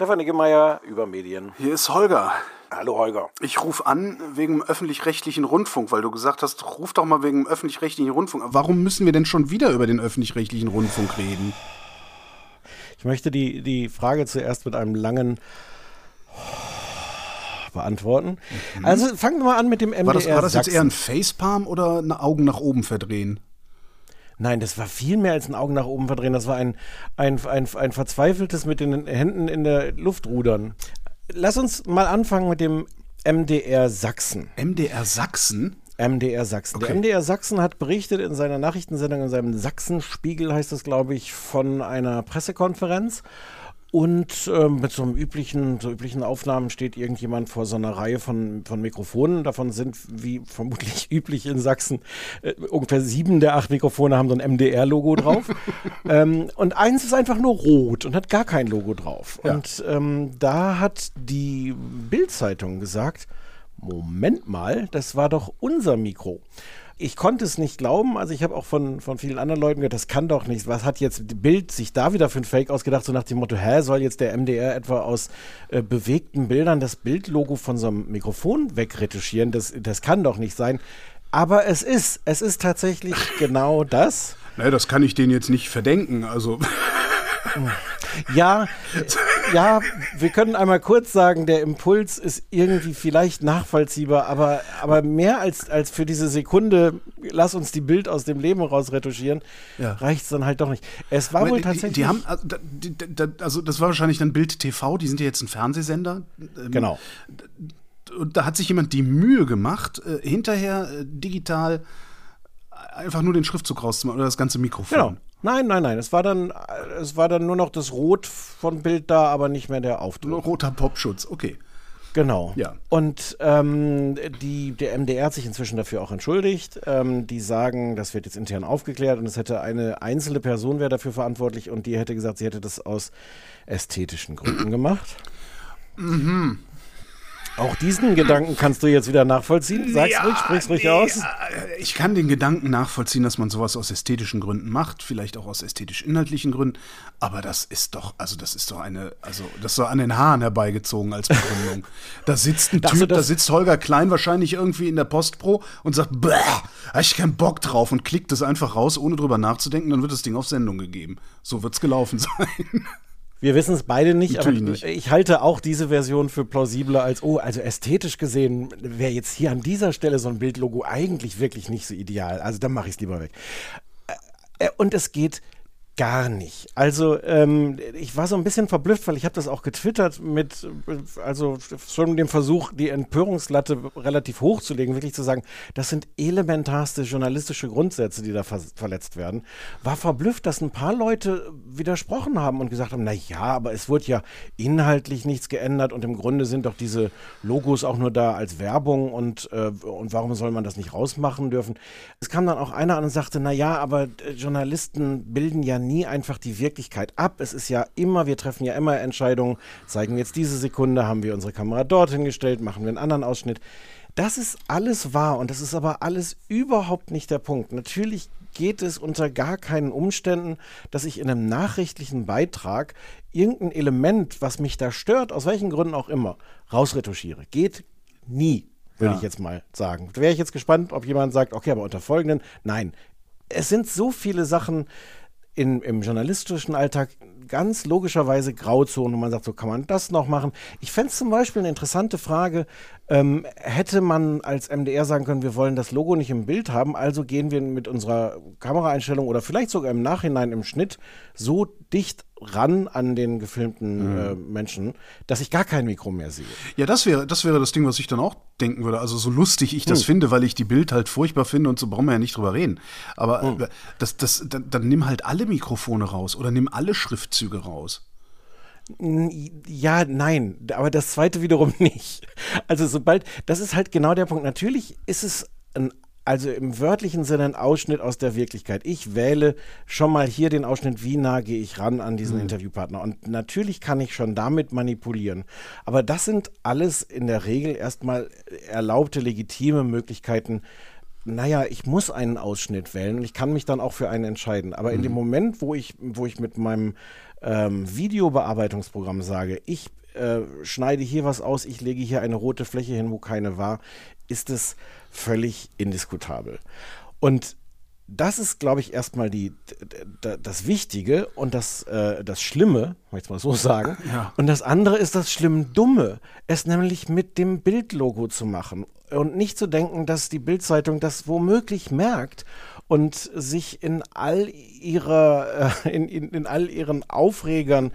Stefan Niggemeier über Medien. Hier ist Holger. Hallo Holger. Ich rufe an wegen dem öffentlich-rechtlichen Rundfunk, weil du gesagt hast, ruf doch mal wegen dem öffentlich-rechtlichen Rundfunk. Warum müssen wir denn schon wieder über den öffentlich-rechtlichen Rundfunk reden? Ich möchte die, die Frage zuerst mit einem langen beantworten. Mhm. Also fangen wir mal an mit dem MDR. War das, war das jetzt eher ein Facepalm oder ein Augen nach oben verdrehen? Nein, das war viel mehr als ein Augen nach oben verdrehen. Das war ein, ein, ein, ein verzweifeltes mit den Händen in der Luft rudern. Lass uns mal anfangen mit dem MDR Sachsen. MDR Sachsen? MDR Sachsen. Okay. Der MDR Sachsen hat berichtet in seiner Nachrichtensendung, in seinem Sachsenspiegel heißt es, glaube ich, von einer Pressekonferenz. Und äh, mit so einem üblichen, so üblichen Aufnahmen steht irgendjemand vor so einer Reihe von, von Mikrofonen. Davon sind, wie vermutlich üblich in Sachsen, äh, ungefähr sieben der acht Mikrofone haben so ein MDR-Logo drauf. ähm, und eins ist einfach nur rot und hat gar kein Logo drauf. Ja. Und ähm, da hat die Bild-Zeitung gesagt, Moment mal, das war doch unser Mikro ich konnte es nicht glauben. Also ich habe auch von, von vielen anderen Leuten gehört, das kann doch nicht. Was hat jetzt Bild sich da wieder für ein Fake ausgedacht, so nach dem Motto, hä, soll jetzt der MDR etwa aus äh, bewegten Bildern das Bildlogo von so einem Mikrofon wegretuschieren? Das, das kann doch nicht sein. Aber es ist, es ist tatsächlich genau das. Naja, das kann ich denen jetzt nicht verdenken. Also. Ja, ja, wir können einmal kurz sagen, der Impuls ist irgendwie vielleicht nachvollziehbar, aber, aber mehr als, als für diese Sekunde, lass uns die Bild aus dem Leben raus retuschieren, ja. reicht es dann halt doch nicht. Es war aber wohl tatsächlich. Die, haben, also, also, das war wahrscheinlich dann Bild TV, die sind ja jetzt ein Fernsehsender. Ähm, genau. Und da hat sich jemand die Mühe gemacht, äh, hinterher äh, digital einfach nur den Schriftzug rauszumachen oder das ganze Mikrofon. Genau. Nein, nein, nein. Es war dann, es war dann nur noch das Rot von Bild da, aber nicht mehr der Aufdruck. Nur roter Popschutz, okay. Genau. Ja. Und ähm, die, der MDR hat sich inzwischen dafür auch entschuldigt. Ähm, die sagen, das wird jetzt intern aufgeklärt und es hätte eine einzelne Person wäre dafür verantwortlich und die hätte gesagt, sie hätte das aus ästhetischen Gründen gemacht. Mhm. Auch diesen Gedanken kannst du jetzt wieder nachvollziehen. Sag's ja, ruhig, sprich's ruhig nee, aus. Äh, ich kann den Gedanken nachvollziehen, dass man sowas aus ästhetischen Gründen macht, vielleicht auch aus ästhetisch-inhaltlichen Gründen. Aber das ist doch, also das ist doch eine, also das ist doch an den Haaren herbeigezogen als Begründung. da sitzt ein Typ, da sitzt Holger Klein wahrscheinlich irgendwie in der Postpro und sagt, bäh, hab ich keinen Bock drauf und klickt das einfach raus, ohne drüber nachzudenken, dann wird das Ding auf Sendung gegeben. So wird's gelaufen sein. Wir wissen es beide nicht, Natürlich aber nicht. ich halte auch diese Version für plausibler als, oh, also ästhetisch gesehen wäre jetzt hier an dieser Stelle so ein Bildlogo eigentlich wirklich nicht so ideal. Also dann mache ich es lieber weg. Und es geht gar nicht. Also ähm, ich war so ein bisschen verblüfft, weil ich habe das auch getwittert mit, also schon dem Versuch, die Empörungslatte relativ hoch zu legen, wirklich zu sagen, das sind elementarste journalistische Grundsätze, die da ver verletzt werden. War verblüfft, dass ein paar Leute widersprochen haben und gesagt haben, na ja, aber es wurde ja inhaltlich nichts geändert und im Grunde sind doch diese Logos auch nur da als Werbung und, äh, und warum soll man das nicht rausmachen dürfen? Es kam dann auch einer an und sagte, na ja, aber äh, Journalisten bilden ja nie einfach die Wirklichkeit ab. Es ist ja immer, wir treffen ja immer Entscheidungen. Zeigen wir jetzt diese Sekunde, haben wir unsere Kamera dorthin gestellt, machen wir einen anderen Ausschnitt. Das ist alles wahr und das ist aber alles überhaupt nicht der Punkt. Natürlich geht es unter gar keinen Umständen, dass ich in einem nachrichtlichen Beitrag irgendein Element, was mich da stört, aus welchen Gründen auch immer, rausretuschiere. Geht nie, würde ja. ich jetzt mal sagen. Wäre ich jetzt gespannt, ob jemand sagt, okay, aber unter folgenden, nein. Es sind so viele Sachen, in, im journalistischen Alltag ganz logischerweise Grauzonen, wo man sagt, so kann man das noch machen. Ich fände es zum Beispiel eine interessante Frage, ähm, hätte man als MDR sagen können, wir wollen das Logo nicht im Bild haben, also gehen wir mit unserer Kameraeinstellung oder vielleicht sogar im Nachhinein im Schnitt so dicht ran an den gefilmten mhm. äh, Menschen, dass ich gar kein Mikro mehr sehe. Ja, das wäre, das wäre das Ding, was ich dann auch denken würde. Also so lustig ich das mhm. finde, weil ich die Bild halt furchtbar finde und so brauchen wir ja nicht drüber reden. Aber mhm. das, das, dann, dann nimm halt alle Mikrofone raus oder nimm alle Schriftzüge raus. Ja, nein, aber das zweite wiederum nicht. Also sobald, das ist halt genau der Punkt. Natürlich ist es ein also im wörtlichen Sinne ein Ausschnitt aus der Wirklichkeit. Ich wähle schon mal hier den Ausschnitt, wie nah gehe ich ran an diesen mhm. Interviewpartner. Und natürlich kann ich schon damit manipulieren. Aber das sind alles in der Regel erstmal erlaubte, legitime Möglichkeiten, naja, ich muss einen Ausschnitt wählen und ich kann mich dann auch für einen entscheiden. Aber mhm. in dem mhm. Moment, wo ich, wo ich mit meinem ähm, Videobearbeitungsprogramm sage, ich äh, schneide hier was aus, ich lege hier eine rote Fläche hin, wo keine war, ist es völlig indiskutabel. Und das ist, glaube ich, erstmal die, das Wichtige und das, äh, das Schlimme, möchte ich mal so sagen. Ja. Und das andere ist das Schlimm-Dumme, es nämlich mit dem Bildlogo zu machen und nicht zu denken, dass die Bildzeitung das womöglich merkt und sich in all ihrer, äh, in, in, in all ihren Aufregern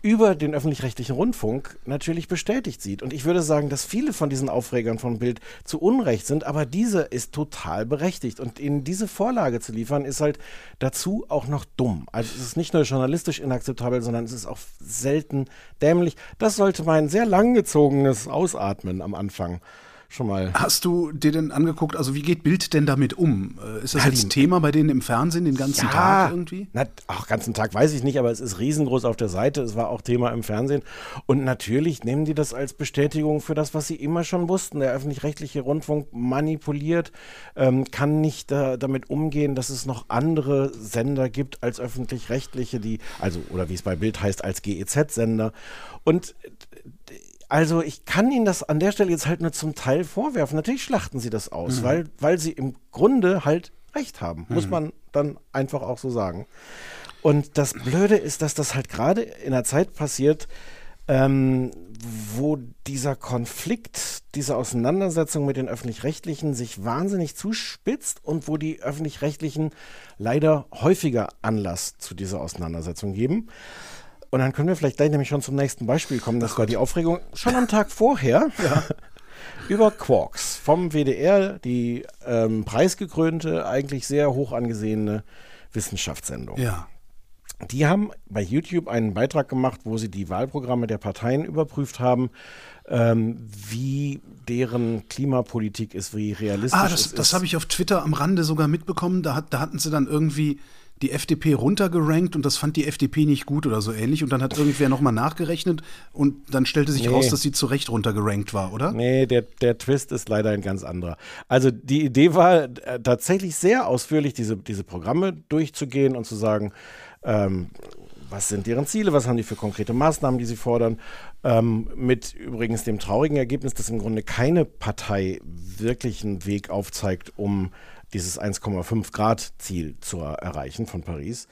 über den öffentlich-rechtlichen Rundfunk natürlich bestätigt sieht. Und ich würde sagen, dass viele von diesen Aufregern von Bild zu Unrecht sind, aber diese ist total berechtigt. Und ihnen diese Vorlage zu liefern, ist halt dazu auch noch dumm. Also es ist nicht nur journalistisch inakzeptabel, sondern es ist auch selten dämlich. Das sollte mein sehr langgezogenes Ausatmen am Anfang schon mal. Hast du dir denn angeguckt, also wie geht Bild denn damit um? Äh, ist das ja, jetzt ein Thema bei denen im Fernsehen den ganzen ja, Tag irgendwie? Na, auch ganzen Tag weiß ich nicht, aber es ist riesengroß auf der Seite. Es war auch Thema im Fernsehen. Und natürlich nehmen die das als Bestätigung für das, was sie immer schon wussten. Der öffentlich-rechtliche Rundfunk manipuliert, ähm, kann nicht äh, damit umgehen, dass es noch andere Sender gibt als öffentlich-rechtliche, die, also, oder wie es bei Bild heißt, als GEZ-Sender. Und also ich kann Ihnen das an der Stelle jetzt halt nur zum Teil vorwerfen. Natürlich schlachten Sie das aus, mhm. weil, weil Sie im Grunde halt recht haben, mhm. muss man dann einfach auch so sagen. Und das Blöde ist, dass das halt gerade in einer Zeit passiert, ähm, wo dieser Konflikt, diese Auseinandersetzung mit den öffentlich-rechtlichen sich wahnsinnig zuspitzt und wo die öffentlich-rechtlichen leider häufiger Anlass zu dieser Auseinandersetzung geben. Und dann können wir vielleicht gleich nämlich schon zum nächsten Beispiel kommen. Das war die Aufregung schon am Tag vorher. Ja. über Quarks vom WDR, die ähm, preisgekrönte, eigentlich sehr hoch angesehene Wissenschaftssendung. Ja. Die haben bei YouTube einen Beitrag gemacht, wo sie die Wahlprogramme der Parteien überprüft haben, ähm, wie deren Klimapolitik ist, wie realistisch ah, das, ist. Das habe ich auf Twitter am Rande sogar mitbekommen. Da, hat, da hatten sie dann irgendwie die FDP runtergerankt und das fand die FDP nicht gut oder so ähnlich. Und dann hat irgendwer nochmal nachgerechnet und dann stellte sich nee. raus, dass sie zu Recht runtergerankt war, oder? Nee, der, der Twist ist leider ein ganz anderer. Also die Idee war äh, tatsächlich sehr ausführlich, diese, diese Programme durchzugehen und zu sagen, ähm, was sind deren Ziele, was haben die für konkrete Maßnahmen, die sie fordern. Ähm, mit übrigens dem traurigen Ergebnis, dass im Grunde keine Partei wirklich einen Weg aufzeigt, um dieses 1,5 Grad Ziel zu erreichen von Paris.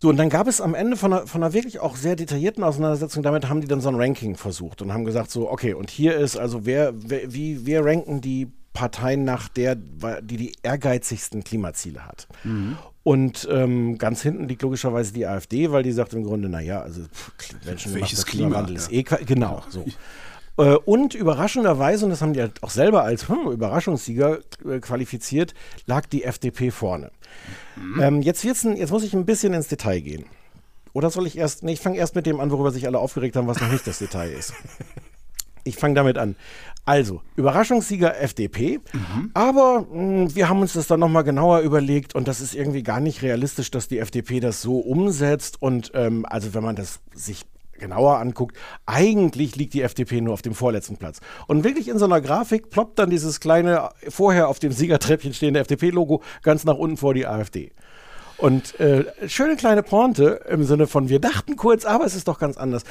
So, und dann gab es am Ende von einer, von einer wirklich auch sehr detaillierten Auseinandersetzung, damit haben die dann so ein Ranking versucht und haben gesagt, so, okay, und hier ist also, wer, wer wie, wir ranken die Parteien nach der, die die ehrgeizigsten Klimaziele hat. Mhm. Und ähm, ganz hinten liegt logischerweise die AfD, weil die sagt im Grunde, naja, also Menschen Welches Klimawandel Klima, ist eh, genau, so. Äh, und überraschenderweise, und das haben die halt auch selber als hm, Überraschungssieger äh, qualifiziert, lag die FDP vorne. Mhm. Ähm, jetzt, wird's jetzt muss ich ein bisschen ins Detail gehen. Oder soll ich erst, nee, ich fange erst mit dem an, worüber sich alle aufgeregt haben, was noch nicht das Detail ist. Ich fange damit an. Also, Überraschungssieger FDP, mhm. aber mh, hm, wir haben uns das dann nochmal genauer überlegt und das ist irgendwie gar nicht realistisch, dass die FDP das so umsetzt und ähm, also wenn man das sich genauer anguckt, eigentlich liegt die FDP nur auf dem vorletzten Platz. Und wirklich in so einer Grafik ploppt dann dieses kleine, vorher auf dem Siegertreppchen stehende FDP-Logo ganz nach unten vor die AfD. Und äh, schöne kleine Pointe im Sinne von, wir dachten kurz, aber es ist doch ganz anders.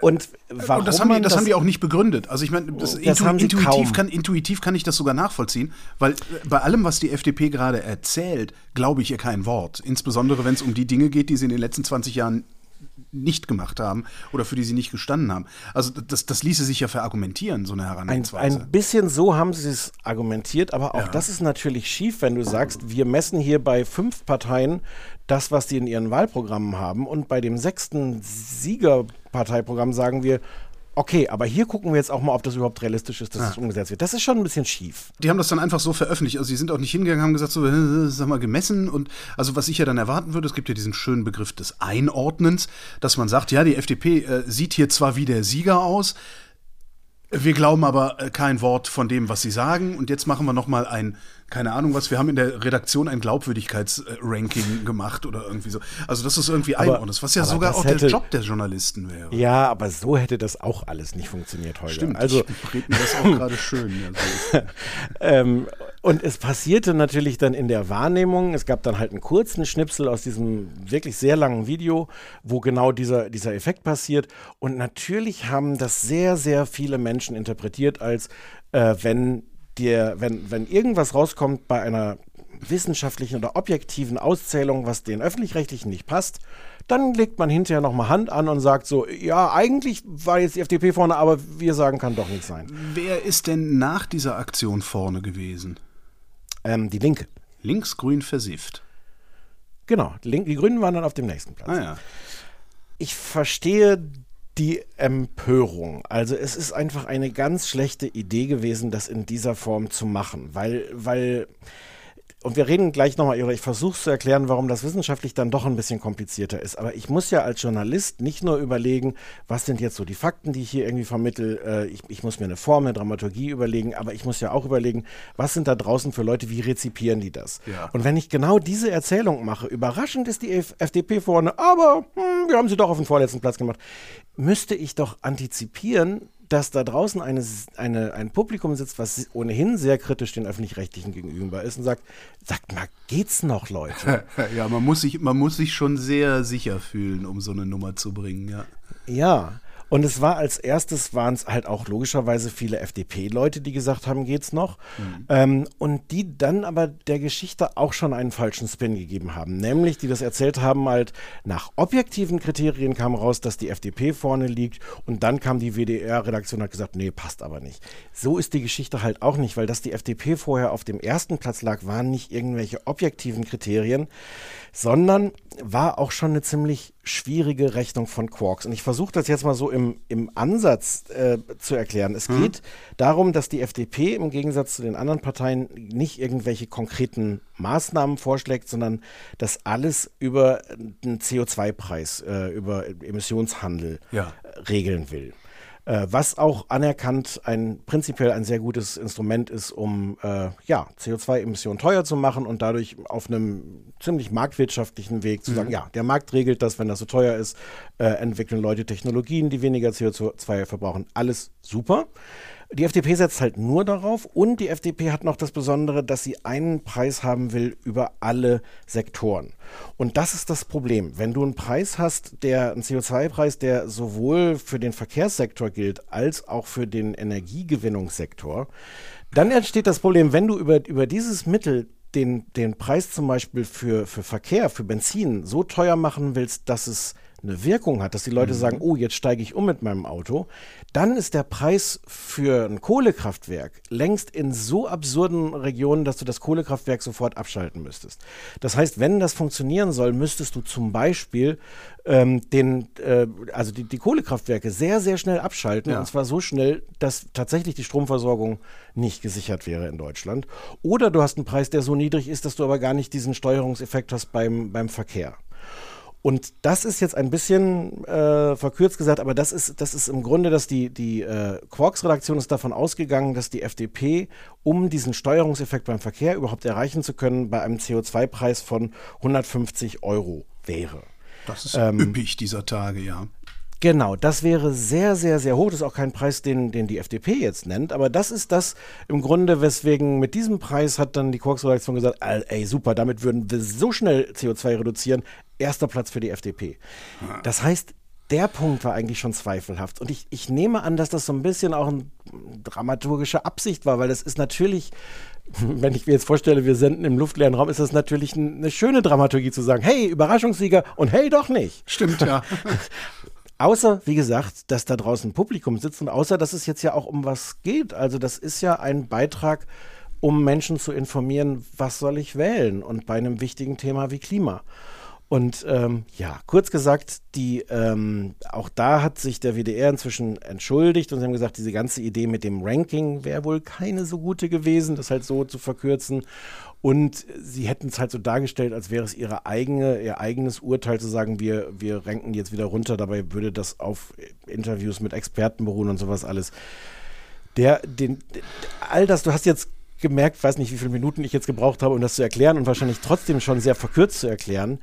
Und warum und das, haben die, das, das, haben die auch nicht begründet. Also ich meine, das, das intu intuitiv, kann, intuitiv kann ich das sogar nachvollziehen, weil äh, bei allem, was die FDP gerade erzählt, glaube ich ihr kein Wort. Insbesondere wenn es um die Dinge geht, die sie in den letzten 20 Jahren nicht gemacht haben oder für die sie nicht gestanden haben. Also das, das ließe sich ja verargumentieren, so eine Herangehensweise. Ein, ein bisschen so haben sie es argumentiert, aber auch ja. das ist natürlich schief, wenn du sagst, wir messen hier bei fünf Parteien das, was die in ihren Wahlprogrammen haben und bei dem sechsten Siegerparteiprogramm sagen wir, Okay, aber hier gucken wir jetzt auch mal, ob das überhaupt realistisch ist, dass ja. das umgesetzt wird. Das ist schon ein bisschen schief. Die haben das dann einfach so veröffentlicht. Also, sie sind auch nicht hingegangen, haben gesagt, so, äh, sag mal, gemessen. Und also, was ich ja dann erwarten würde, es gibt ja diesen schönen Begriff des Einordnens, dass man sagt, ja, die FDP äh, sieht hier zwar wie der Sieger aus, wir glauben aber äh, kein Wort von dem, was sie sagen. Und jetzt machen wir noch mal ein, keine Ahnung was, wir haben in der Redaktion ein Glaubwürdigkeitsranking gemacht oder irgendwie so. Also das ist irgendwie einordnet, was ja sogar auch hätte, der Job der Journalisten wäre. Ja, aber so hätte das auch alles nicht funktioniert heute. Stimmt, also ich rede mir das auch gerade schön. Ja, ähm, Und es passierte natürlich dann in der Wahrnehmung, es gab dann halt einen kurzen Schnipsel aus diesem wirklich sehr langen Video, wo genau dieser, dieser Effekt passiert. Und natürlich haben das sehr, sehr viele Menschen interpretiert als, äh, wenn dir, wenn, wenn irgendwas rauskommt bei einer wissenschaftlichen oder objektiven Auszählung, was den öffentlich-rechtlichen nicht passt, dann legt man hinterher nochmal Hand an und sagt so, ja, eigentlich war jetzt die FDP vorne, aber wir sagen, kann doch nicht sein. Wer ist denn nach dieser Aktion vorne gewesen? Ähm, die Linke. Linksgrün versifft. Genau, die, Link die Grünen waren dann auf dem nächsten Platz. Ah, ja. Ich verstehe die Empörung. Also es ist einfach eine ganz schlechte Idee gewesen, das in dieser Form zu machen, weil, weil und wir reden gleich nochmal, oder ich versuche zu erklären, warum das wissenschaftlich dann doch ein bisschen komplizierter ist. Aber ich muss ja als Journalist nicht nur überlegen, was sind jetzt so die Fakten, die ich hier irgendwie vermittel. Äh, ich, ich, muss mir eine Form, eine Dramaturgie überlegen, aber ich muss ja auch überlegen, was sind da draußen für Leute, wie rezipieren die das? Ja. Und wenn ich genau diese Erzählung mache, überraschend ist die FDP vorne, aber hm, wir haben sie doch auf den vorletzten Platz gemacht, müsste ich doch antizipieren, dass da draußen eine, eine, ein Publikum sitzt, was ohnehin sehr kritisch den Öffentlich-Rechtlichen gegenüber ist und sagt, sagt mal, geht's noch, Leute? ja, man muss, sich, man muss sich schon sehr sicher fühlen, um so eine Nummer zu bringen, ja. Ja, und es war als erstes, waren es halt auch logischerweise viele FDP-Leute, die gesagt haben, geht's noch. Mhm. Ähm, und die dann aber der Geschichte auch schon einen falschen Spin gegeben haben. Nämlich, die das erzählt haben, halt nach objektiven Kriterien kam raus, dass die FDP vorne liegt. Und dann kam die WDR-Redaktion und hat gesagt, nee, passt aber nicht. So ist die Geschichte halt auch nicht, weil dass die FDP vorher auf dem ersten Platz lag, waren nicht irgendwelche objektiven Kriterien, sondern war auch schon eine ziemlich schwierige Rechnung von Quarks. Und ich versuche das jetzt mal so im, im Ansatz äh, zu erklären. Es mhm. geht darum, dass die FDP im Gegensatz zu den anderen Parteien nicht irgendwelche konkreten Maßnahmen vorschlägt, sondern das alles über einen CO2-Preis, äh, über Emissionshandel ja. regeln will. Äh, was auch anerkannt ein prinzipiell ein sehr gutes Instrument ist, um äh, ja, CO2-Emissionen teuer zu machen und dadurch auf einem ziemlich marktwirtschaftlichen Weg zu sagen, mhm. ja, der Markt regelt das, wenn das so teuer ist, äh, entwickeln Leute Technologien, die weniger CO2 verbrauchen. Alles super. Die FDP setzt halt nur darauf und die FDP hat noch das Besondere, dass sie einen Preis haben will über alle Sektoren. Und das ist das Problem. Wenn du einen Preis hast, der einen CO2-Preis, der sowohl für den Verkehrssektor gilt als auch für den Energiegewinnungssektor, dann entsteht das Problem, wenn du über, über dieses Mittel den, den Preis zum Beispiel für, für Verkehr, für Benzin so teuer machen willst, dass es eine Wirkung hat, dass die Leute mhm. sagen, oh, jetzt steige ich um mit meinem Auto, dann ist der Preis für ein Kohlekraftwerk längst in so absurden Regionen, dass du das Kohlekraftwerk sofort abschalten müsstest. Das heißt, wenn das funktionieren soll, müsstest du zum Beispiel ähm, den, äh, also die, die, Kohlekraftwerke sehr, sehr schnell abschalten. Ja. Und zwar so schnell, dass tatsächlich die Stromversorgung nicht gesichert wäre in Deutschland. Oder du hast einen Preis, der so niedrig ist, dass du aber gar nicht diesen Steuerungseffekt hast beim, beim Verkehr. Und das ist jetzt ein bisschen äh, verkürzt gesagt, aber das ist, das ist im Grunde, dass die, die äh, Quarks-Redaktion ist davon ausgegangen, dass die FDP, um diesen Steuerungseffekt beim Verkehr überhaupt erreichen zu können, bei einem CO2-Preis von 150 Euro wäre. Das ist ähm, üppig dieser Tage, ja. Genau, das wäre sehr, sehr, sehr hoch. Das ist auch kein Preis, den, den die FDP jetzt nennt. Aber das ist das im Grunde, weswegen mit diesem Preis hat dann die Quarks-Redaktion gesagt, ey, super, damit würden wir so schnell CO2 reduzieren. Erster Platz für die FDP. Das heißt, der Punkt war eigentlich schon zweifelhaft. Und ich, ich nehme an, dass das so ein bisschen auch eine dramaturgische Absicht war, weil das ist natürlich, wenn ich mir jetzt vorstelle, wir senden im luftleeren Raum, ist das natürlich eine schöne Dramaturgie zu sagen, hey, Überraschungssieger und hey, doch nicht. Stimmt, ja. Außer, wie gesagt, dass da draußen Publikum sitzt und außer, dass es jetzt ja auch um was geht. Also das ist ja ein Beitrag, um Menschen zu informieren, was soll ich wählen und bei einem wichtigen Thema wie Klima. Und ähm, ja, kurz gesagt, die, ähm, auch da hat sich der WDR inzwischen entschuldigt und sie haben gesagt, diese ganze Idee mit dem Ranking wäre wohl keine so gute gewesen, das halt so zu verkürzen. Und sie hätten es halt so dargestellt, als wäre es ihre eigene, ihr eigenes Urteil zu sagen, wir, wir ranken jetzt wieder runter. Dabei würde das auf Interviews mit Experten beruhen und sowas alles. Der, den, all das, du hast jetzt gemerkt, weiß nicht, wie viele Minuten ich jetzt gebraucht habe, um das zu erklären und wahrscheinlich trotzdem schon sehr verkürzt zu erklären.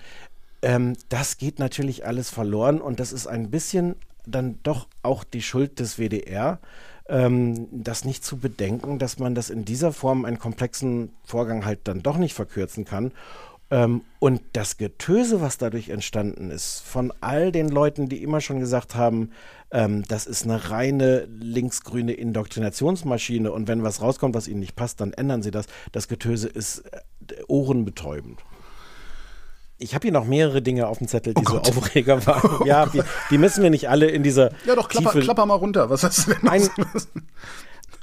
Ähm, das geht natürlich alles verloren und das ist ein bisschen dann doch auch die Schuld des WDR, ähm, das nicht zu bedenken, dass man das in dieser Form einen komplexen Vorgang halt dann doch nicht verkürzen kann. Ähm, und das Getöse, was dadurch entstanden ist, von all den Leuten, die immer schon gesagt haben, ähm, das ist eine reine linksgrüne Indoktrinationsmaschine und wenn was rauskommt, was ihnen nicht passt, dann ändern sie das. Das Getöse ist äh, ohrenbetäubend. Ich habe hier noch mehrere Dinge auf dem Zettel, die oh so Aufreger waren. ja, die, die, müssen wir nicht alle in dieser. Ja, doch, klapper, klapper mal runter. Was hast du denn? Ein,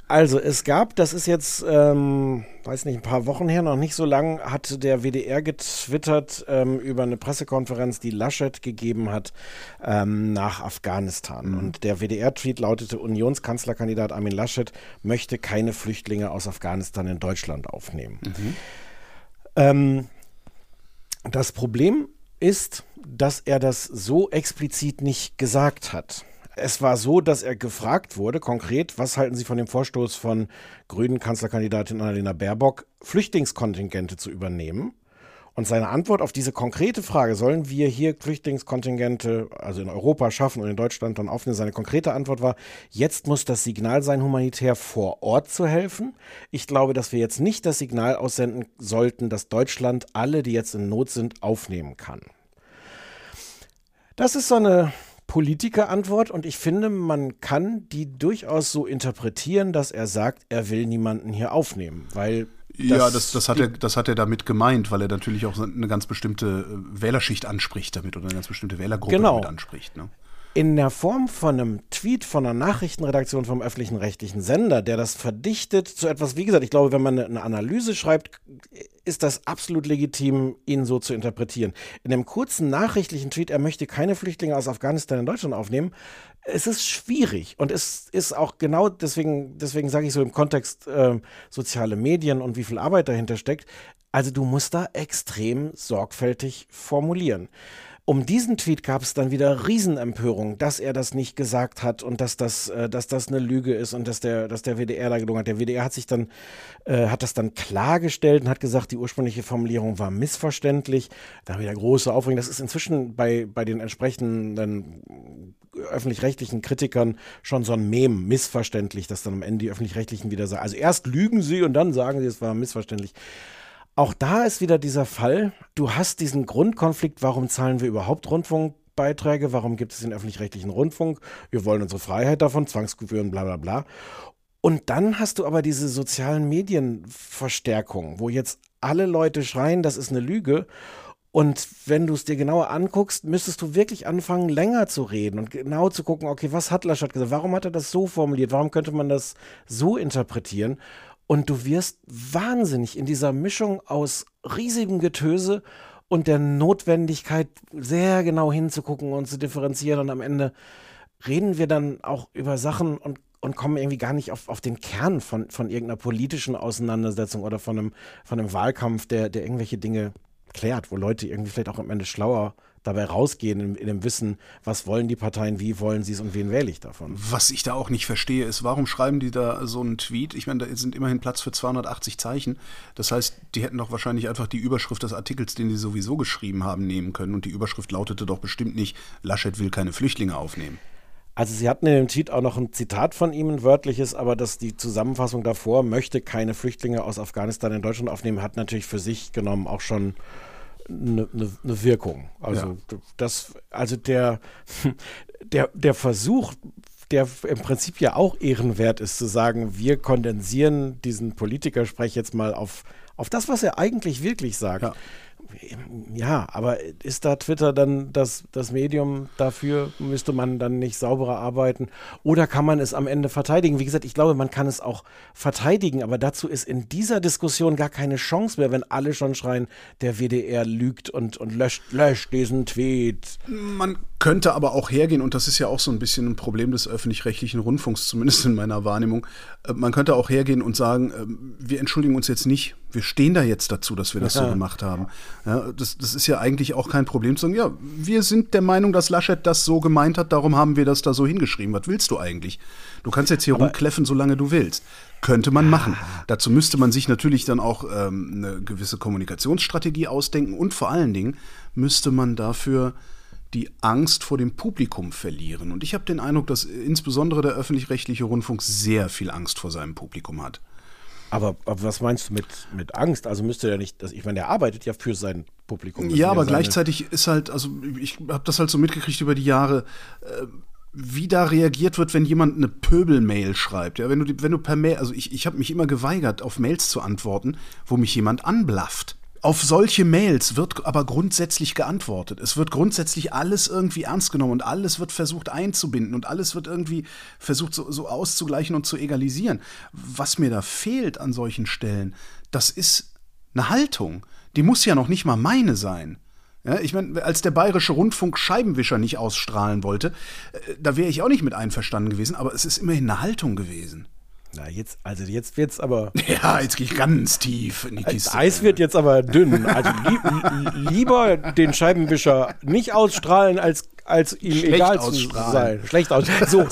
also es gab, das ist jetzt, ähm, weiß nicht, ein paar Wochen her, noch nicht so lang, hat der WDR getwittert ähm, über eine Pressekonferenz, die Laschet gegeben hat ähm, nach Afghanistan. Mhm. Und der WDR-Tweet lautete, Unionskanzlerkandidat Armin Laschet möchte keine Flüchtlinge aus Afghanistan in Deutschland aufnehmen. Mhm. Ähm, das Problem ist, dass er das so explizit nicht gesagt hat. Es war so, dass er gefragt wurde, konkret, was halten Sie von dem Vorstoß von grünen Kanzlerkandidatin Annalena Baerbock, Flüchtlingskontingente zu übernehmen? Und seine Antwort auf diese konkrete Frage, sollen wir hier Flüchtlingskontingente, also in Europa schaffen und in Deutschland dann aufnehmen, seine konkrete Antwort war, jetzt muss das Signal sein, humanitär vor Ort zu helfen. Ich glaube, dass wir jetzt nicht das Signal aussenden sollten, dass Deutschland alle, die jetzt in Not sind, aufnehmen kann. Das ist so eine Politikerantwort und ich finde, man kann die durchaus so interpretieren, dass er sagt, er will niemanden hier aufnehmen, weil ja, das, das, hat er, das hat er damit gemeint, weil er natürlich auch eine ganz bestimmte äh, Wählerschicht anspricht damit oder eine ganz bestimmte Wählergruppe genau. damit anspricht. Ne? In der Form von einem Tweet von einer Nachrichtenredaktion vom öffentlichen rechtlichen Sender, der das verdichtet zu etwas, wie gesagt, ich glaube, wenn man eine Analyse schreibt, ist das absolut legitim, ihn so zu interpretieren. In einem kurzen nachrichtlichen Tweet, er möchte keine Flüchtlinge aus Afghanistan in Deutschland aufnehmen, es ist schwierig und es ist auch genau deswegen, deswegen sage ich so im Kontext äh, soziale Medien und wie viel Arbeit dahinter steckt. Also du musst da extrem sorgfältig formulieren. Um diesen Tweet gab es dann wieder Riesenempörung, dass er das nicht gesagt hat und dass das, äh, dass das eine Lüge ist und dass der, dass der WDR da gelungen hat. Der WDR hat sich dann, äh, hat das dann klargestellt und hat gesagt, die ursprüngliche Formulierung war missverständlich. Da wieder große Aufregung. Das ist inzwischen bei, bei den entsprechenden öffentlich-rechtlichen Kritikern schon so ein Mem, missverständlich, dass dann am Ende die öffentlich-rechtlichen wieder sagen. Also erst lügen sie und dann sagen sie, es war missverständlich. Auch da ist wieder dieser Fall, du hast diesen Grundkonflikt, warum zahlen wir überhaupt Rundfunkbeiträge, warum gibt es den öffentlich-rechtlichen Rundfunk, wir wollen unsere Freiheit davon, Zwangsgebühren, bla bla bla. Und dann hast du aber diese sozialen Medienverstärkung, wo jetzt alle Leute schreien, das ist eine Lüge. Und wenn du es dir genauer anguckst, müsstest du wirklich anfangen, länger zu reden und genau zu gucken, okay, was hat Laschet gesagt? Warum hat er das so formuliert? Warum könnte man das so interpretieren? Und du wirst wahnsinnig in dieser Mischung aus riesigem Getöse und der Notwendigkeit, sehr genau hinzugucken und zu differenzieren. Und am Ende reden wir dann auch über Sachen und, und kommen irgendwie gar nicht auf, auf den Kern von, von irgendeiner politischen Auseinandersetzung oder von einem, von einem Wahlkampf, der, der irgendwelche Dinge klärt, wo Leute irgendwie vielleicht auch am Ende schlauer dabei rausgehen in, in, dem Wissen, was wollen die Parteien, wie wollen sie es und wen wähle ich davon. Was ich da auch nicht verstehe, ist, warum schreiben die da so einen Tweet? Ich meine, da sind immerhin Platz für 280 Zeichen. Das heißt, die hätten doch wahrscheinlich einfach die Überschrift des Artikels, den die sowieso geschrieben haben, nehmen können. Und die Überschrift lautete doch bestimmt nicht, Laschet will keine Flüchtlinge aufnehmen. Also sie hatten in dem Tweet auch noch ein Zitat von ihm, ein wörtliches, aber dass die Zusammenfassung davor möchte keine Flüchtlinge aus Afghanistan in Deutschland aufnehmen, hat natürlich für sich genommen auch schon eine, eine, eine Wirkung. Also ja. das, also der, der, der Versuch, der im Prinzip ja auch ehrenwert ist, zu sagen, wir kondensieren diesen Politikersprech jetzt mal auf, auf das, was er eigentlich wirklich sagt. Ja ja, aber ist da Twitter dann das, das Medium dafür? Müsste man dann nicht sauberer arbeiten? Oder kann man es am Ende verteidigen? Wie gesagt, ich glaube, man kann es auch verteidigen, aber dazu ist in dieser Diskussion gar keine Chance mehr, wenn alle schon schreien, der WDR lügt und, und löscht, löscht diesen Tweet. Man könnte aber auch hergehen, und das ist ja auch so ein bisschen ein Problem des öffentlich-rechtlichen Rundfunks, zumindest in meiner Wahrnehmung. Äh, man könnte auch hergehen und sagen, äh, wir entschuldigen uns jetzt nicht, wir stehen da jetzt dazu, dass wir das ja. so gemacht haben. Ja, das, das ist ja eigentlich auch kein Problem zu sagen, ja, wir sind der Meinung, dass Laschet das so gemeint hat, darum haben wir das da so hingeschrieben. Was willst du eigentlich? Du kannst jetzt hier aber rumkläffen, solange du willst. Könnte man machen. Dazu müsste man sich natürlich dann auch ähm, eine gewisse Kommunikationsstrategie ausdenken und vor allen Dingen müsste man dafür die Angst vor dem Publikum verlieren. Und ich habe den Eindruck, dass insbesondere der öffentlich-rechtliche Rundfunk sehr viel Angst vor seinem Publikum hat. Aber, aber, was meinst du mit, mit Angst? Also müsste er nicht, dass ich meine, er arbeitet ja für sein Publikum. Ja, aber gleichzeitig ist halt, also ich habe das halt so mitgekriegt über die Jahre, äh, wie da reagiert wird, wenn jemand eine Pöbel-Mail schreibt. Ja, wenn du, wenn du per Mail, also ich, ich habe mich immer geweigert, auf Mails zu antworten, wo mich jemand anblafft. Auf solche Mails wird aber grundsätzlich geantwortet. Es wird grundsätzlich alles irgendwie ernst genommen und alles wird versucht einzubinden und alles wird irgendwie versucht so, so auszugleichen und zu egalisieren. Was mir da fehlt an solchen Stellen, das ist eine Haltung. Die muss ja noch nicht mal meine sein. Ja, ich meine, als der bayerische Rundfunk Scheibenwischer nicht ausstrahlen wollte, äh, da wäre ich auch nicht mit einverstanden gewesen, aber es ist immerhin eine Haltung gewesen. Na, jetzt, also jetzt wird's aber. Ja, jetzt gehe ich ganz tief in die Kiste. Das Eis wird jetzt aber dünn. Also li lieber den Scheibenwischer nicht ausstrahlen, als, als ihm Schlecht egal zu sein. Schlecht aus. So.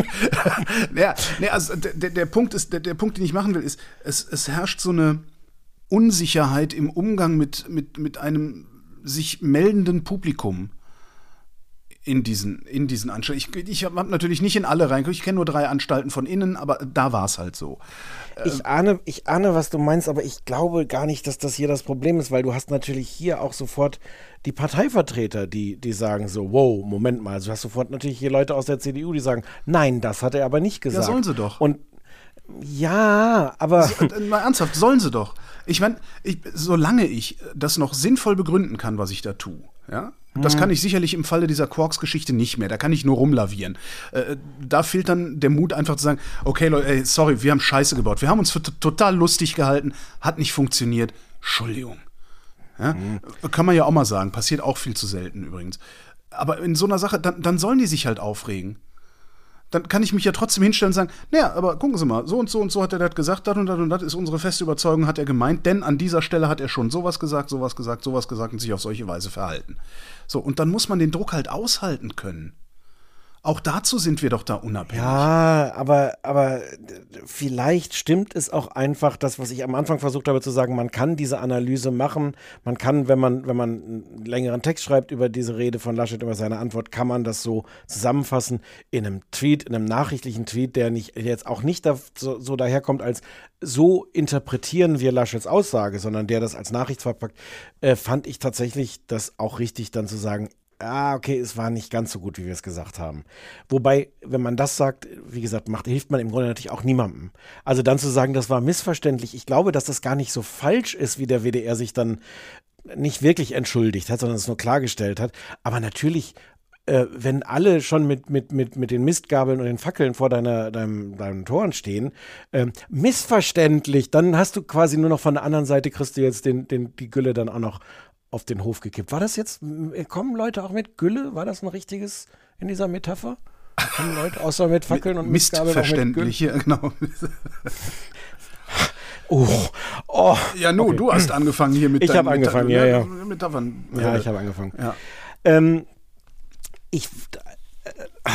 ja, nee, also der, der Punkt ist, der, der Punkt, den ich machen will, ist, es, es herrscht so eine Unsicherheit im Umgang mit, mit, mit einem sich meldenden Publikum in diesen, in diesen Anstalten. Ich, ich habe natürlich nicht in alle reingeguckt. Ich kenne nur drei Anstalten von innen, aber da war es halt so. Ich ähm, ahne, ich ahne, was du meinst, aber ich glaube gar nicht, dass das hier das Problem ist, weil du hast natürlich hier auch sofort die Parteivertreter, die, die sagen so, wow, Moment mal. Also du hast sofort natürlich hier Leute aus der CDU, die sagen, nein, das hat er aber nicht gesagt. Ja, sollen sie doch. Und ja, aber. So, äh, mal ernsthaft, sollen sie doch. Ich meine, solange ich das noch sinnvoll begründen kann, was ich da tue, ja, das mhm. kann ich sicherlich im Falle dieser Quarks-Geschichte nicht mehr. Da kann ich nur rumlavieren. Äh, da fehlt dann der Mut, einfach zu sagen: Okay, Leute, ey, sorry, wir haben Scheiße gebaut. Wir haben uns für total lustig gehalten, hat nicht funktioniert. Entschuldigung. Ja? Mhm. Kann man ja auch mal sagen. Passiert auch viel zu selten übrigens. Aber in so einer Sache, dann, dann sollen die sich halt aufregen dann kann ich mich ja trotzdem hinstellen und sagen, naja, aber gucken Sie mal, so und so und so hat er das gesagt, das und das und das ist unsere feste Überzeugung, hat er gemeint, denn an dieser Stelle hat er schon sowas gesagt, sowas gesagt, sowas gesagt und sich auf solche Weise verhalten. So, und dann muss man den Druck halt aushalten können. Auch dazu sind wir doch da unabhängig. Ja, aber, aber vielleicht stimmt es auch einfach, das, was ich am Anfang versucht habe zu sagen, man kann diese Analyse machen. Man kann, wenn man, wenn man einen längeren Text schreibt über diese Rede von Laschet, über seine Antwort, kann man das so zusammenfassen in einem Tweet, in einem nachrichtlichen Tweet, der nicht, jetzt auch nicht da, so, so daherkommt als so interpretieren wir Laschets Aussage, sondern der das als Nachricht verpackt, äh, fand ich tatsächlich das auch richtig, dann zu sagen, ah, okay, es war nicht ganz so gut, wie wir es gesagt haben. Wobei, wenn man das sagt, wie gesagt, macht, hilft man im Grunde natürlich auch niemandem. Also dann zu sagen, das war missverständlich, ich glaube, dass das gar nicht so falsch ist, wie der WDR sich dann nicht wirklich entschuldigt hat, sondern es nur klargestellt hat. Aber natürlich äh, wenn alle schon mit, mit, mit, mit den Mistgabeln und den Fackeln vor deiner, deinem, deinen Toren stehen, äh, missverständlich, dann hast du quasi nur noch von der anderen Seite, kriegst du jetzt den, den, die Gülle dann auch noch auf den Hof gekippt. War das jetzt, kommen Leute auch mit Gülle? War das ein richtiges in dieser Metapher? Kommen Leute außer mit Fackeln und Mistverständliche, genau. Oh, oh. Ja, nu, okay. du hast angefangen hier mit Ich habe angefangen, ja, ja. Metaphern. Ja, ich habe angefangen. Ja. Ähm, ich. Äh,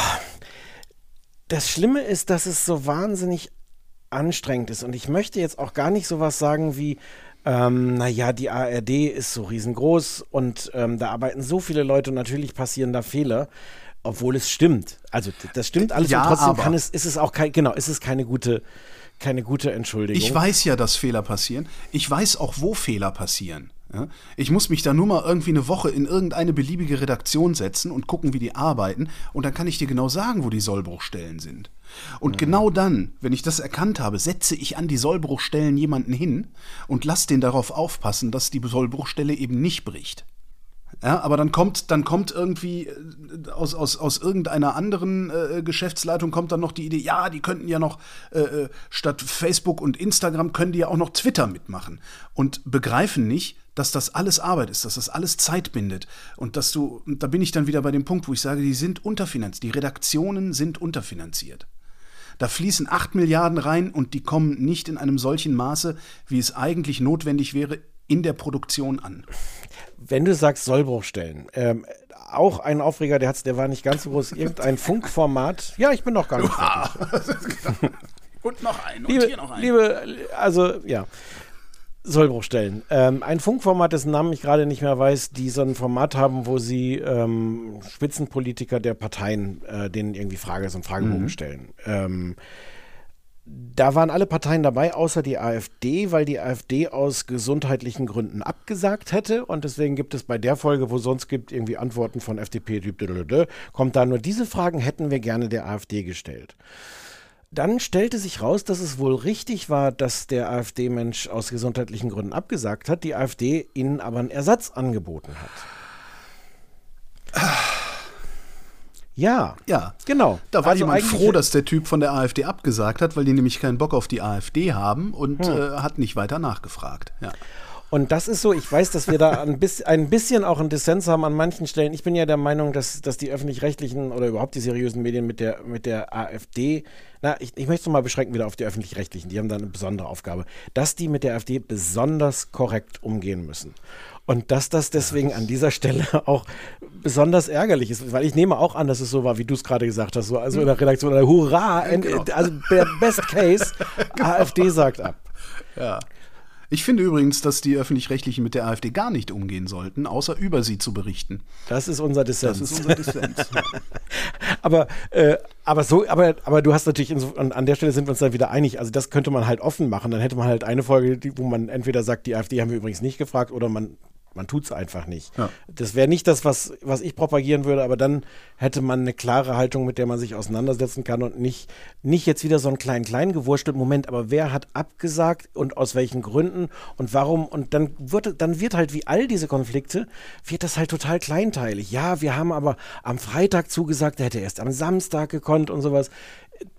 das Schlimme ist, dass es so wahnsinnig anstrengend ist. Und ich möchte jetzt auch gar nicht sowas sagen wie, ähm, naja, die ARD ist so riesengroß und ähm, da arbeiten so viele Leute und natürlich passieren da Fehler, obwohl es stimmt. Also das stimmt alles ja, und trotzdem aber. kann es, ist es auch kein, genau, ist es keine gute, keine gute Entschuldigung. Ich weiß ja, dass Fehler passieren. Ich weiß auch, wo Fehler passieren. Ich muss mich da nur mal irgendwie eine Woche in irgendeine beliebige Redaktion setzen und gucken, wie die arbeiten. Und dann kann ich dir genau sagen, wo die Sollbruchstellen sind. Und mhm. genau dann, wenn ich das erkannt habe, setze ich an die Sollbruchstellen jemanden hin und lasse den darauf aufpassen, dass die Sollbruchstelle eben nicht bricht. Ja, aber dann kommt, dann kommt irgendwie äh, aus, aus, aus irgendeiner anderen äh, Geschäftsleitung kommt dann noch die Idee, ja, die könnten ja noch äh, äh statt Facebook und Instagram können die ja auch noch Twitter mitmachen und begreifen nicht, dass das alles Arbeit ist, dass das alles Zeit bindet und dass du, da bin ich dann wieder bei dem Punkt, wo ich sage, die sind unterfinanziert, die Redaktionen sind unterfinanziert. Da fließen 8 Milliarden rein und die kommen nicht in einem solchen Maße, wie es eigentlich notwendig wäre, in der Produktion an. Wenn du sagst Sollbruchstellen, ähm, auch ein Aufreger, der, der war nicht ganz so groß, irgendein Funkformat. Ja, ich bin noch gar nicht und noch ein, und liebe, hier noch ein. Liebe, also ja. Sollbruchstellen. Ähm, ein Funkformat, dessen Namen ich gerade nicht mehr weiß, die so ein Format haben, wo sie ähm, Spitzenpolitiker der Parteien äh, denen irgendwie Frage, so einen Fragebogen mhm. stellen. Ähm, da waren alle Parteien dabei, außer die AfD, weil die AfD aus gesundheitlichen Gründen abgesagt hätte. Und deswegen gibt es bei der Folge, wo sonst gibt, irgendwie Antworten von FDP, kommt da nur diese Fragen hätten wir gerne der AfD gestellt. Dann stellte sich raus, dass es wohl richtig war, dass der AfD-Mensch aus gesundheitlichen Gründen abgesagt hat, die AfD ihnen aber einen Ersatz angeboten hat. Ja, ja, genau. Da war also jemand froh, dass der Typ von der AfD abgesagt hat, weil die nämlich keinen Bock auf die AfD haben und hm. äh, hat nicht weiter nachgefragt. Ja. Und das ist so, ich weiß, dass wir da ein, bisschen, ein bisschen auch einen Dissens haben an manchen Stellen. Ich bin ja der Meinung, dass, dass die öffentlich-rechtlichen oder überhaupt die seriösen Medien mit der, mit der AfD, na, ich, ich möchte es mal beschränken wieder auf die öffentlich-rechtlichen, die haben da eine besondere Aufgabe, dass die mit der AfD besonders korrekt umgehen müssen. Und dass das deswegen an dieser Stelle auch besonders ärgerlich ist, weil ich nehme auch an, dass es so war, wie du es gerade gesagt hast, so, also in der Redaktion, hurra, genau. also Best Case, AfD sagt ab. Ja. Ich finde übrigens, dass die Öffentlich-Rechtlichen mit der AfD gar nicht umgehen sollten, außer über sie zu berichten. Das ist unser Dissens. Das ist unser Dissens. aber, äh, aber so, aber, aber du hast natürlich, so, an der Stelle sind wir uns dann wieder einig. Also das könnte man halt offen machen. Dann hätte man halt eine Folge, wo man entweder sagt, die AfD haben wir übrigens nicht gefragt, oder man man tut es einfach nicht. Ja. Das wäre nicht das, was, was ich propagieren würde, aber dann hätte man eine klare Haltung, mit der man sich auseinandersetzen kann und nicht, nicht jetzt wieder so einen kleinen, kleinen gewurschtelt Moment, aber wer hat abgesagt und aus welchen Gründen und warum? Und dann wird, dann wird halt wie all diese Konflikte, wird das halt total kleinteilig. Ja, wir haben aber am Freitag zugesagt, der hätte erst am Samstag gekonnt und sowas.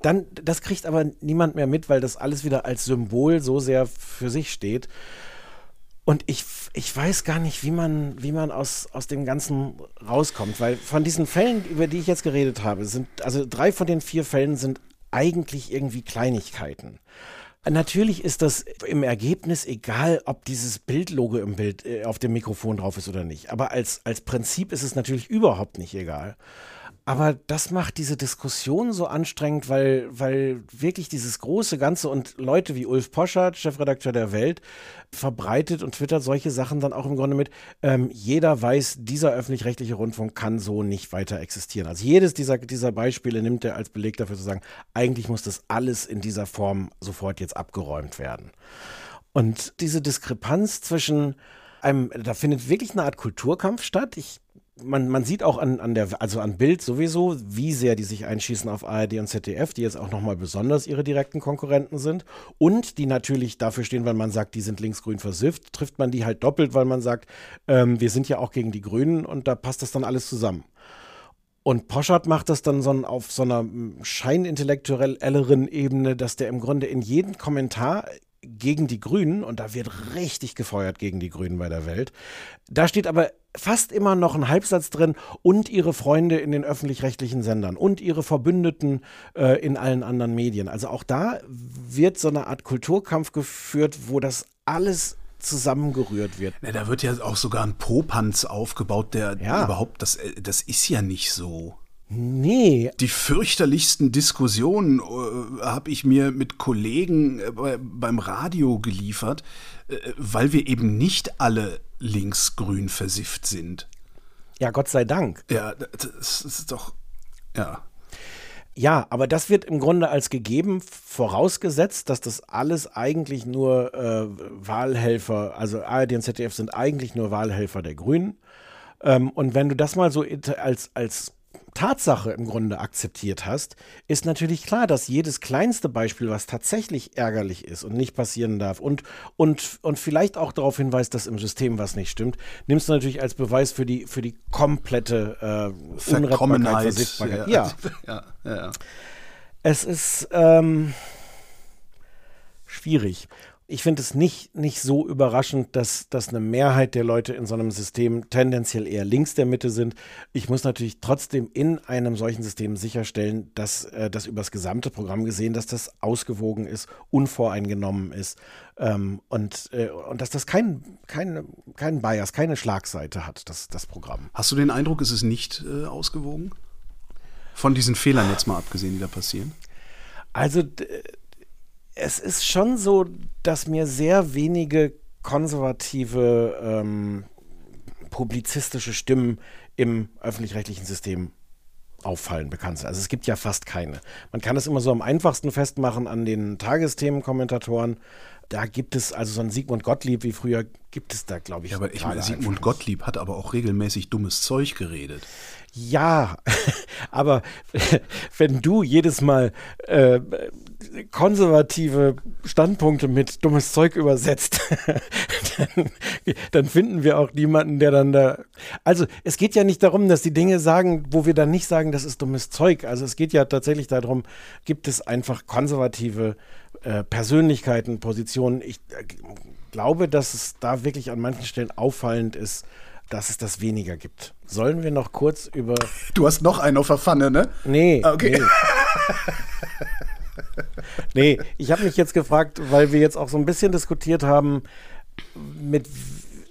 Dann, das kriegt aber niemand mehr mit, weil das alles wieder als Symbol so sehr für sich steht. Und ich, ich weiß gar nicht, wie man, wie man aus, aus dem Ganzen rauskommt, weil von diesen Fällen, über die ich jetzt geredet habe, sind, also drei von den vier Fällen sind eigentlich irgendwie Kleinigkeiten. Natürlich ist das im Ergebnis egal, ob dieses Bildlogo im Bild äh, auf dem Mikrofon drauf ist oder nicht. Aber als, als Prinzip ist es natürlich überhaupt nicht egal. Aber das macht diese Diskussion so anstrengend, weil, weil wirklich dieses große Ganze und Leute wie Ulf Poschardt, Chefredakteur der Welt, verbreitet und twittert solche Sachen dann auch im Grunde mit, ähm, jeder weiß, dieser öffentlich-rechtliche Rundfunk kann so nicht weiter existieren. Also jedes dieser, dieser Beispiele nimmt er als Beleg dafür zu sagen, eigentlich muss das alles in dieser Form sofort jetzt abgeräumt werden. Und diese Diskrepanz zwischen einem, da findet wirklich eine Art Kulturkampf statt. Ich man, man sieht auch an, an der, also an Bild sowieso, wie sehr die sich einschießen auf ARD und ZDF, die jetzt auch nochmal besonders ihre direkten Konkurrenten sind. Und die natürlich dafür stehen, weil man sagt, die sind linksgrün versifft, trifft man die halt doppelt, weil man sagt, ähm, wir sind ja auch gegen die Grünen und da passt das dann alles zusammen. Und Poschardt macht das dann so auf so einer scheinintellektuelleren Ebene, dass der im Grunde in jedem Kommentar gegen die Grünen, und da wird richtig gefeuert gegen die Grünen bei der Welt, da steht aber fast immer noch ein Halbsatz drin und ihre Freunde in den öffentlich-rechtlichen Sendern und ihre Verbündeten äh, in allen anderen Medien. Also auch da wird so eine Art Kulturkampf geführt, wo das alles zusammengerührt wird. Ja, da wird ja auch sogar ein Popanz aufgebaut, der ja. überhaupt, das, äh, das ist ja nicht so. Nee. Die fürchterlichsten Diskussionen äh, habe ich mir mit Kollegen äh, beim Radio geliefert, äh, weil wir eben nicht alle linksgrün versifft sind. Ja, Gott sei Dank. Ja, das ist doch. Ja. Ja, aber das wird im Grunde als gegeben vorausgesetzt, dass das alles eigentlich nur äh, Wahlhelfer, also ARD und ZDF sind eigentlich nur Wahlhelfer der Grünen. Ähm, und wenn du das mal so als, als Tatsache im Grunde akzeptiert hast, ist natürlich klar, dass jedes kleinste Beispiel, was tatsächlich ärgerlich ist und nicht passieren darf und, und, und vielleicht auch darauf hinweist, dass im System was nicht stimmt, nimmst du natürlich als Beweis für die, für die komplette äh, Unrettbarkeit, Versichtbarkeit. Ja. Ja. ja, ja. Es ist ähm, schwierig ich finde es nicht, nicht so überraschend, dass, dass eine Mehrheit der Leute in so einem System tendenziell eher links der Mitte sind. Ich muss natürlich trotzdem in einem solchen System sicherstellen, dass äh, das über das gesamte Programm gesehen, dass das ausgewogen ist, unvoreingenommen ist ähm, und, äh, und dass das kein, kein, kein Bias, keine Schlagseite hat, das, das Programm. Hast du den Eindruck, ist es nicht äh, ausgewogen? Von diesen Fehlern jetzt mal abgesehen, die da passieren? Also es ist schon so, dass mir sehr wenige konservative ähm, publizistische Stimmen im öffentlich-rechtlichen System auffallen, bekannt sind. Also es gibt ja fast keine. Man kann es immer so am einfachsten festmachen an den Tagesthemenkommentatoren. Da gibt es also so einen Sigmund Gottlieb wie früher, gibt es da, glaube ich. Ja, aber ich meine, Sigmund Gottlieb hat aber auch regelmäßig dummes Zeug geredet. Ja, aber wenn du jedes Mal äh, konservative Standpunkte mit dummes Zeug übersetzt, dann, dann, finden wir auch niemanden, der dann da. Also es geht ja nicht darum, dass die Dinge sagen, wo wir dann nicht sagen, das ist dummes Zeug. Also es geht ja tatsächlich darum, gibt es einfach konservative äh, Persönlichkeiten, Positionen. Ich äh, glaube, dass es da wirklich an manchen Stellen auffallend ist, dass es das weniger gibt. Sollen wir noch kurz über. Du hast noch einen auf der Pfanne, ne? Nee. Ah, okay. Nee. nee, ich habe mich jetzt gefragt, weil wir jetzt auch so ein bisschen diskutiert haben, mit,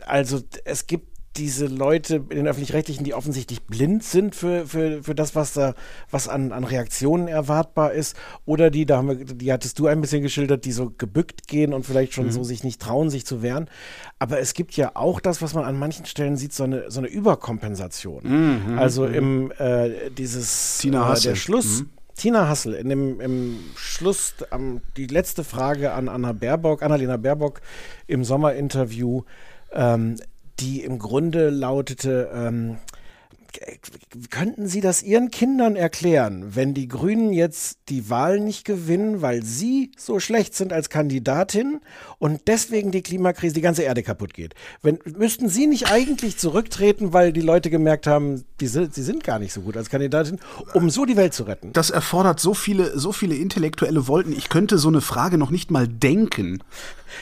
also es gibt diese Leute in den öffentlich-rechtlichen, die offensichtlich blind sind für, für, für das, was da, was an, an Reaktionen erwartbar ist, oder die, da haben wir, die hattest du ein bisschen geschildert, die so gebückt gehen und vielleicht schon mhm. so sich nicht trauen, sich zu wehren. Aber es gibt ja auch das, was man an manchen Stellen sieht, so eine, so eine Überkompensation. Mhm. Also mhm. im äh, dieses Tina äh, der Schluss. Mhm. Tina Hassel, in dem, im Schluss, um, die letzte Frage an Anna Baerbock, Annalena Baerbock im Sommerinterview, ähm, die im Grunde lautete, ähm, könnten Sie das Ihren Kindern erklären, wenn die Grünen jetzt die Wahl nicht gewinnen, weil Sie so schlecht sind als Kandidatin und deswegen die Klimakrise, die ganze Erde kaputt geht? Wenn, müssten Sie nicht eigentlich zurücktreten, weil die Leute gemerkt haben, die, Sie sind gar nicht so gut als Kandidatin, um so die Welt zu retten? Das erfordert so viele, so viele intellektuelle Wolken. Ich könnte so eine Frage noch nicht mal denken.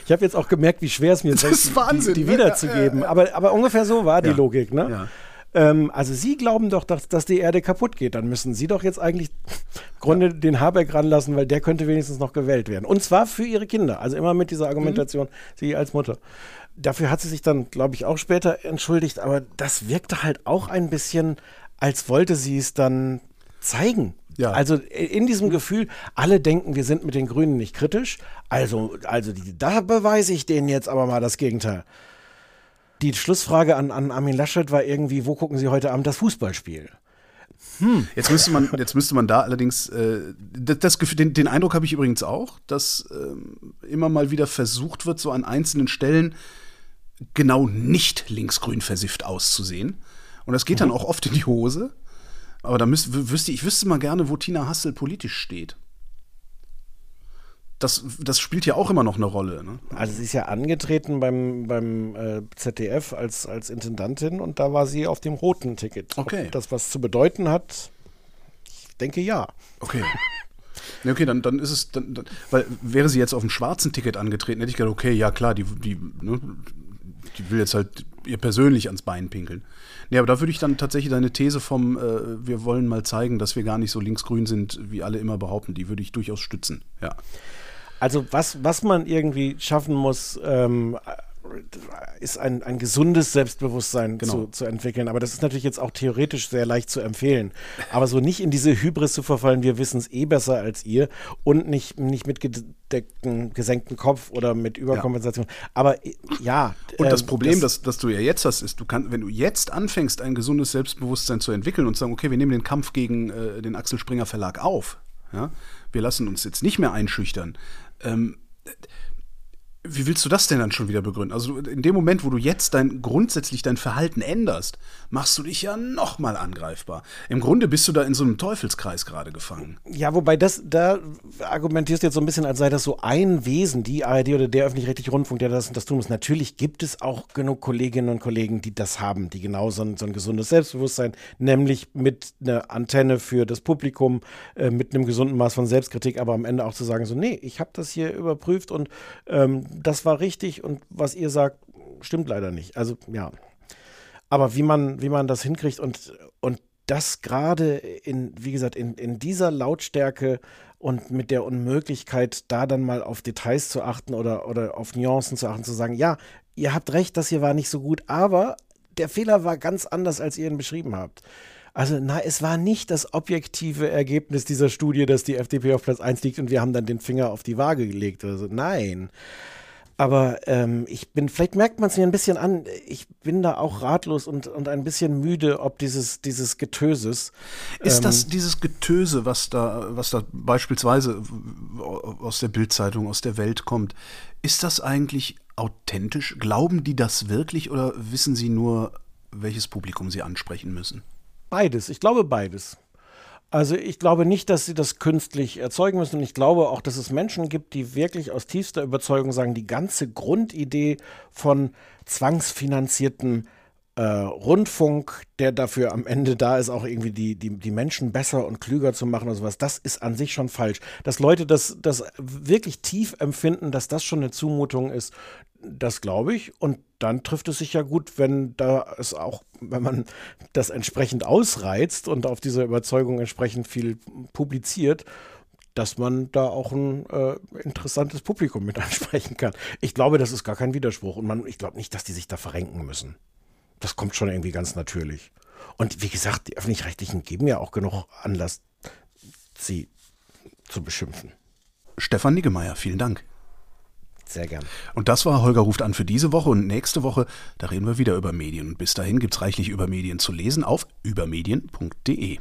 Ich habe jetzt auch gemerkt, wie schwer es mir ist, die, die, wiederzugeben. Ja, ja, ja. Aber, aber ungefähr so war die Logik, ne? Ja. Ähm, also Sie glauben doch, dass, dass die Erde kaputt geht. Dann müssen Sie doch jetzt eigentlich im Grunde ja. den Habeck ranlassen, weil der könnte wenigstens noch gewählt werden. Und zwar für Ihre Kinder. Also immer mit dieser Argumentation, mhm. Sie als Mutter. Dafür hat sie sich dann, glaube ich, auch später entschuldigt. Aber das wirkte halt auch ein bisschen, als wollte sie es dann zeigen. Ja. Also in diesem Gefühl, alle denken, wir sind mit den Grünen nicht kritisch. Also, also die, da beweise ich denen jetzt aber mal das Gegenteil die Schlussfrage an, an Armin Laschet war irgendwie, wo gucken Sie heute Abend das Fußballspiel? Hm. Jetzt müsste man, jetzt müsste man da allerdings, äh, das, das, den, den Eindruck habe ich übrigens auch, dass äh, immer mal wieder versucht wird, so an einzelnen Stellen genau nicht linksgrün versifft auszusehen. Und das geht mhm. dann auch oft in die Hose. Aber da müsste, wüsste ich wüsste mal gerne, wo Tina Hassel politisch steht das, das spielt ja auch immer noch eine Rolle. Ne? Also sie ist ja angetreten beim, beim äh, ZDF als, als Intendantin und da war sie auf dem roten Ticket. Okay. Ob das was zu bedeuten hat, ich denke ja. Okay. Ne, okay, dann, dann ist es, dann, dann, weil wäre sie jetzt auf dem schwarzen Ticket angetreten, hätte ich gedacht, okay, ja klar, die, die, ne, die will jetzt halt ihr persönlich ans Bein pinkeln. Nee, aber da würde ich dann tatsächlich deine These vom, äh, wir wollen mal zeigen, dass wir gar nicht so linksgrün sind, wie alle immer behaupten, die würde ich durchaus stützen, ja. Also was, was man irgendwie schaffen muss, ähm, ist ein, ein gesundes Selbstbewusstsein genau. zu, zu entwickeln. Aber das ist natürlich jetzt auch theoretisch sehr leicht zu empfehlen. Aber so nicht in diese Hybris zu verfallen, wir wissen es eh besser als ihr und nicht, nicht mit gedeckten, gesenkten Kopf oder mit Überkompensation. Ja. Aber äh, ja. Und das ähm, Problem, das, das, das du ja jetzt hast, ist, du kannst, wenn du jetzt anfängst, ein gesundes Selbstbewusstsein zu entwickeln und zu sagen, okay, wir nehmen den Kampf gegen äh, den Axel Springer Verlag auf. Ja? Wir lassen uns jetzt nicht mehr einschüchtern ähm, wie willst du das denn dann schon wieder begründen? Also in dem Moment, wo du jetzt dein grundsätzlich dein Verhalten änderst, machst du dich ja noch mal angreifbar. Im Grunde bist du da in so einem Teufelskreis gerade gefangen. Ja, wobei das da argumentierst du jetzt so ein bisschen, als sei das so ein Wesen, die ARD oder der öffentlich-rechtliche Rundfunk, der das das tun muss. Natürlich gibt es auch genug Kolleginnen und Kollegen, die das haben, die genau so ein, so ein gesundes Selbstbewusstsein, nämlich mit einer Antenne für das Publikum, äh, mit einem gesunden Maß von Selbstkritik, aber am Ende auch zu sagen so, nee, ich habe das hier überprüft und ähm, das war richtig und was ihr sagt, stimmt leider nicht. Also ja. Aber wie man, wie man das hinkriegt und, und das gerade in, wie gesagt, in, in dieser Lautstärke und mit der Unmöglichkeit, da dann mal auf Details zu achten oder, oder auf Nuancen zu achten, zu sagen, ja, ihr habt recht, das hier war nicht so gut, aber der Fehler war ganz anders, als ihr ihn beschrieben habt. Also, na, es war nicht das objektive Ergebnis dieser Studie, dass die FDP auf Platz 1 liegt und wir haben dann den Finger auf die Waage gelegt. Also, nein. Aber ähm, ich bin, vielleicht merkt man es mir ein bisschen an, ich bin da auch ratlos und, und ein bisschen müde, ob dieses, dieses Getöses. Ist ähm, das dieses Getöse, was da, was da beispielsweise aus der Bildzeitung, aus der Welt kommt, ist das eigentlich authentisch? Glauben die das wirklich oder wissen sie nur, welches Publikum sie ansprechen müssen? Beides, ich glaube beides. Also ich glaube nicht, dass sie das künstlich erzeugen müssen. Und ich glaube auch, dass es Menschen gibt, die wirklich aus tiefster Überzeugung sagen, die ganze Grundidee von zwangsfinanzierten äh, Rundfunk, der dafür am Ende da ist, auch irgendwie die, die, die Menschen besser und klüger zu machen oder sowas, das ist an sich schon falsch. Dass Leute das, das wirklich tief empfinden, dass das schon eine Zumutung ist, das glaube ich. Und dann trifft es sich ja gut, wenn da es auch, wenn man das entsprechend ausreizt und auf dieser Überzeugung entsprechend viel publiziert, dass man da auch ein äh, interessantes Publikum mit ansprechen kann. Ich glaube, das ist gar kein Widerspruch. Und man, ich glaube nicht, dass die sich da verrenken müssen. Das kommt schon irgendwie ganz natürlich. Und wie gesagt, die öffentlich-rechtlichen geben ja auch genug Anlass, sie zu beschimpfen. Stefan Niggemeier, vielen Dank. Sehr gern. Und das war Holger ruft an für diese Woche und nächste Woche, da reden wir wieder über Medien. Und bis dahin gibt es reichlich über Medien zu lesen auf übermedien.de.